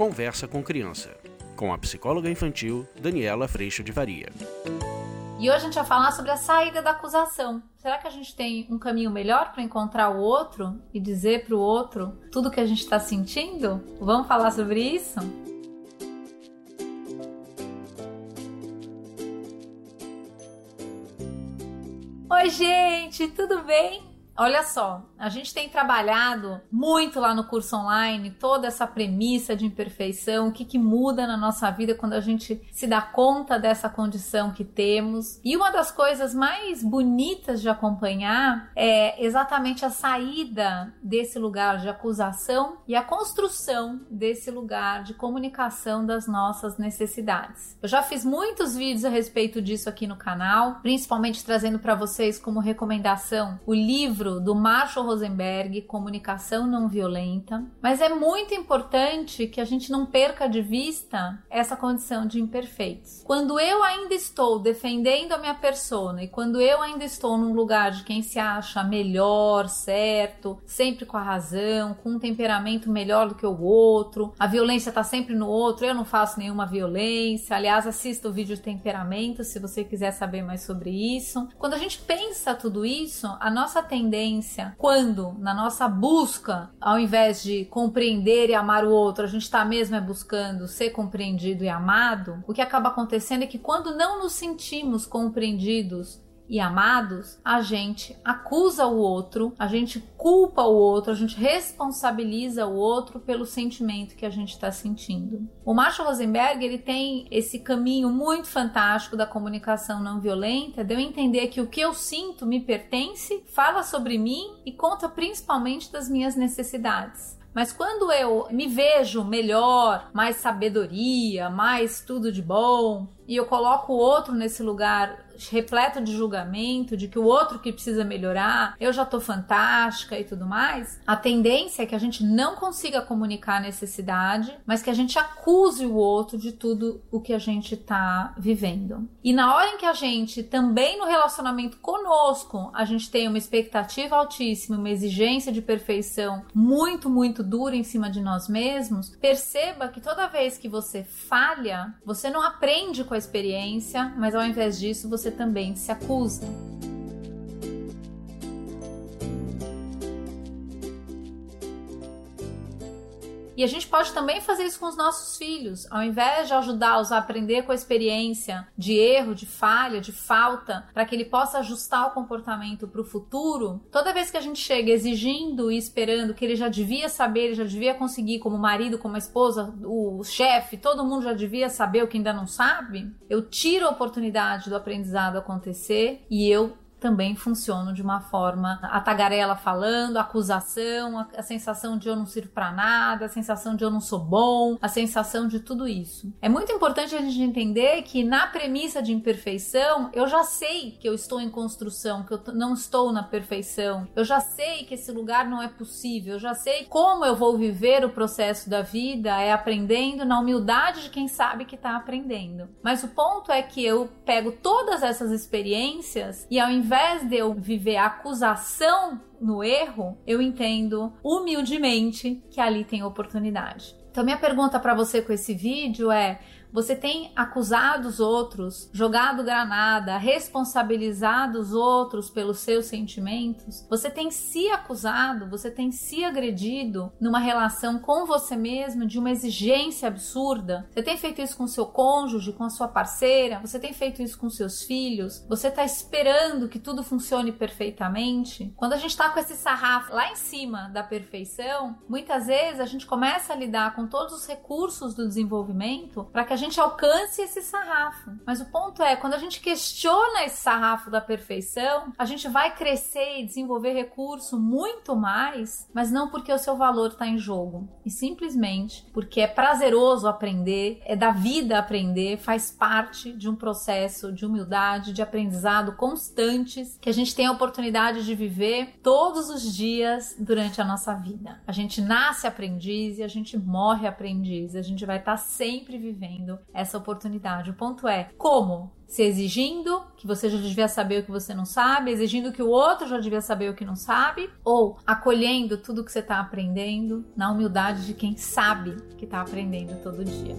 Conversa com Criança, com a psicóloga infantil Daniela Freixo de Varia. E hoje a gente vai falar sobre a saída da acusação. Será que a gente tem um caminho melhor para encontrar o outro e dizer para o outro tudo que a gente está sentindo? Vamos falar sobre isso? Oi, gente, tudo bem? Olha só, a gente tem trabalhado muito lá no curso online toda essa premissa de imperfeição, o que, que muda na nossa vida quando a gente se dá conta dessa condição que temos. E uma das coisas mais bonitas de acompanhar é exatamente a saída desse lugar de acusação e a construção desse lugar de comunicação das nossas necessidades. Eu já fiz muitos vídeos a respeito disso aqui no canal, principalmente trazendo para vocês como recomendação o livro do Marshall Rosenberg, Comunicação Não Violenta. Mas é muito importante que a gente não perca de vista essa condição de imperfeitos. Quando eu ainda estou defendendo a minha persona e quando eu ainda estou num lugar de quem se acha melhor, certo, sempre com a razão, com um temperamento melhor do que o outro, a violência está sempre no outro, eu não faço nenhuma violência. Aliás, assista o vídeo de temperamento se você quiser saber mais sobre isso. Quando a gente pensa tudo isso, a nossa tendência, quando quando? Na nossa busca, ao invés de compreender e amar o outro, a gente está mesmo é buscando ser compreendido e amado, o que acaba acontecendo é que quando não nos sentimos compreendidos e amados, a gente acusa o outro, a gente culpa o outro, a gente responsabiliza o outro pelo sentimento que a gente está sentindo. O Marshall Rosenberg ele tem esse caminho muito fantástico da comunicação não violenta, de eu entender que o que eu sinto me pertence, fala sobre mim e conta principalmente das minhas necessidades. Mas quando eu me vejo melhor, mais sabedoria, mais tudo de bom, e eu coloco o outro nesse lugar repleto de julgamento, de que o outro que precisa melhorar, eu já tô fantástica e tudo mais, a tendência é que a gente não consiga comunicar a necessidade, mas que a gente acuse o outro de tudo o que a gente tá vivendo. E na hora em que a gente também no relacionamento conosco, a gente tem uma expectativa altíssima, uma exigência de perfeição muito, muito dura em cima de nós mesmos, perceba que toda vez que você falha, você não aprende com a experiência, mas ao invés disso você também se acusa. E a gente pode também fazer isso com os nossos filhos. Ao invés de ajudá-los a aprender com a experiência de erro, de falha, de falta, para que ele possa ajustar o comportamento para o futuro, toda vez que a gente chega exigindo e esperando que ele já devia saber, ele já devia conseguir, como marido, como esposa, o chefe, todo mundo já devia saber o que ainda não sabe, eu tiro a oportunidade do aprendizado acontecer e eu também funcionam de uma forma a tagarela falando, a acusação, a, a sensação de eu não sirvo para nada, a sensação de eu não sou bom, a sensação de tudo isso. É muito importante a gente entender que na premissa de imperfeição, eu já sei que eu estou em construção, que eu não estou na perfeição. Eu já sei que esse lugar não é possível, eu já sei como eu vou viver o processo da vida é aprendendo na humildade de quem sabe que está aprendendo. Mas o ponto é que eu pego todas essas experiências e ao invés invés de eu viver a acusação no erro, eu entendo humildemente que ali tem oportunidade. Então, minha pergunta para você com esse vídeo é: você tem acusado os outros, jogado granada, responsabilizado os outros pelos seus sentimentos? Você tem se acusado, você tem se agredido numa relação com você mesmo de uma exigência absurda? Você tem feito isso com seu cônjuge, com a sua parceira? Você tem feito isso com seus filhos? Você está esperando que tudo funcione perfeitamente? Quando a gente está com esse sarrafo lá em cima da perfeição, muitas vezes a gente começa a lidar com todos os recursos do desenvolvimento para que a gente alcance esse sarrafo. Mas o ponto é, quando a gente questiona esse sarrafo da perfeição, a gente vai crescer e desenvolver recurso muito mais, mas não porque o seu valor está em jogo, e simplesmente porque é prazeroso aprender, é da vida aprender, faz parte de um processo de humildade, de aprendizado constantes que a gente tem a oportunidade de viver todos os dias durante a nossa vida. A gente nasce aprendiz e a gente morre aprendiz, a gente vai estar tá sempre vivendo essa oportunidade. O ponto é como? Se exigindo que você já devia saber o que você não sabe, exigindo que o outro já devia saber o que não sabe, ou acolhendo tudo que você está aprendendo na humildade de quem sabe que está aprendendo todo dia.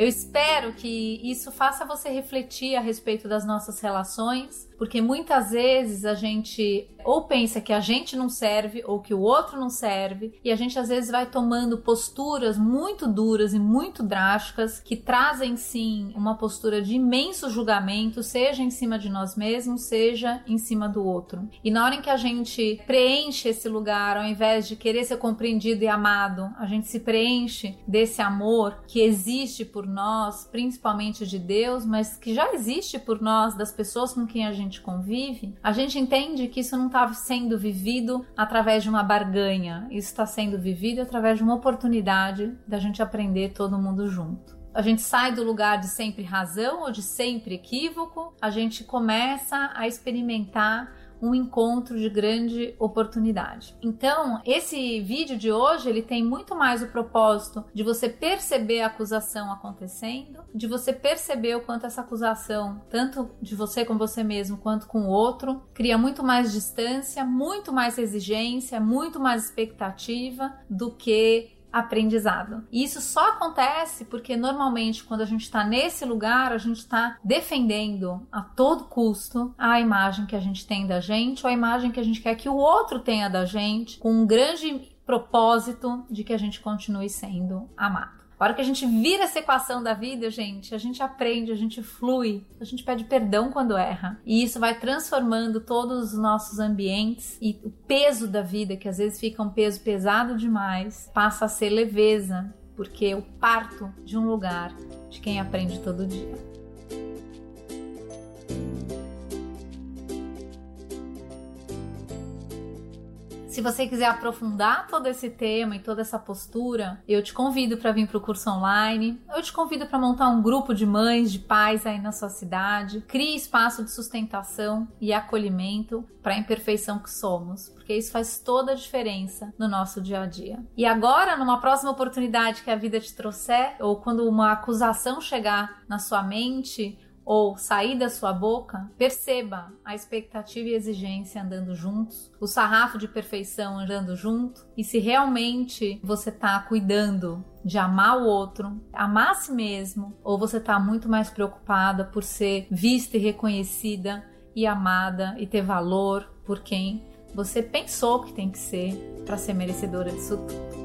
Eu espero que isso faça você refletir a respeito das nossas relações, porque muitas vezes a gente ou pensa que a gente não serve ou que o outro não serve, e a gente às vezes vai tomando posturas muito duras e muito drásticas que trazem sim uma postura de imenso julgamento, seja em cima de nós mesmos, seja em cima do outro. E na hora em que a gente preenche esse lugar, ao invés de querer ser compreendido e amado, a gente se preenche desse amor que existe por nós, principalmente de Deus, mas que já existe por nós, das pessoas com quem a gente convive, a gente entende que isso não está sendo vivido através de uma barganha, isso está sendo vivido através de uma oportunidade da gente aprender todo mundo junto. A gente sai do lugar de sempre razão ou de sempre equívoco, a gente começa a experimentar um encontro de grande oportunidade. Então, esse vídeo de hoje, ele tem muito mais o propósito de você perceber a acusação acontecendo, de você perceber o quanto essa acusação, tanto de você com você mesmo quanto com o outro, cria muito mais distância, muito mais exigência, muito mais expectativa do que aprendizado. E isso só acontece porque normalmente quando a gente está nesse lugar, a gente está defendendo a todo custo a imagem que a gente tem da gente ou a imagem que a gente quer que o outro tenha da gente, com um grande propósito de que a gente continue sendo amado. A hora que a gente vira essa equação da vida, gente, a gente aprende, a gente flui, a gente pede perdão quando erra. E isso vai transformando todos os nossos ambientes e o peso da vida, que às vezes fica um peso pesado demais, passa a ser leveza, porque eu parto de um lugar de quem aprende todo dia. Se você quiser aprofundar todo esse tema e toda essa postura, eu te convido para vir para o curso online. Eu te convido para montar um grupo de mães, de pais aí na sua cidade. Crie espaço de sustentação e acolhimento para a imperfeição que somos, porque isso faz toda a diferença no nosso dia a dia. E agora, numa próxima oportunidade que a vida te trouxer, ou quando uma acusação chegar na sua mente, ou sair da sua boca, perceba a expectativa e exigência andando juntos, o sarrafo de perfeição andando junto, e se realmente você está cuidando de amar o outro, amar a si mesmo, ou você está muito mais preocupada por ser vista e reconhecida e amada e ter valor por quem você pensou que tem que ser para ser merecedora disso tudo.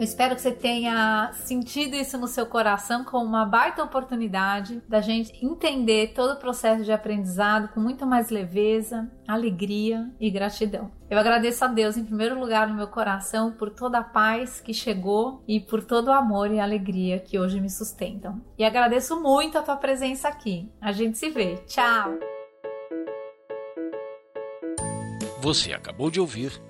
Eu espero que você tenha sentido isso no seu coração como uma baita oportunidade da gente entender todo o processo de aprendizado com muito mais leveza, alegria e gratidão. Eu agradeço a Deus em primeiro lugar no meu coração por toda a paz que chegou e por todo o amor e alegria que hoje me sustentam. E agradeço muito a tua presença aqui. A gente se vê. Tchau. Você acabou de ouvir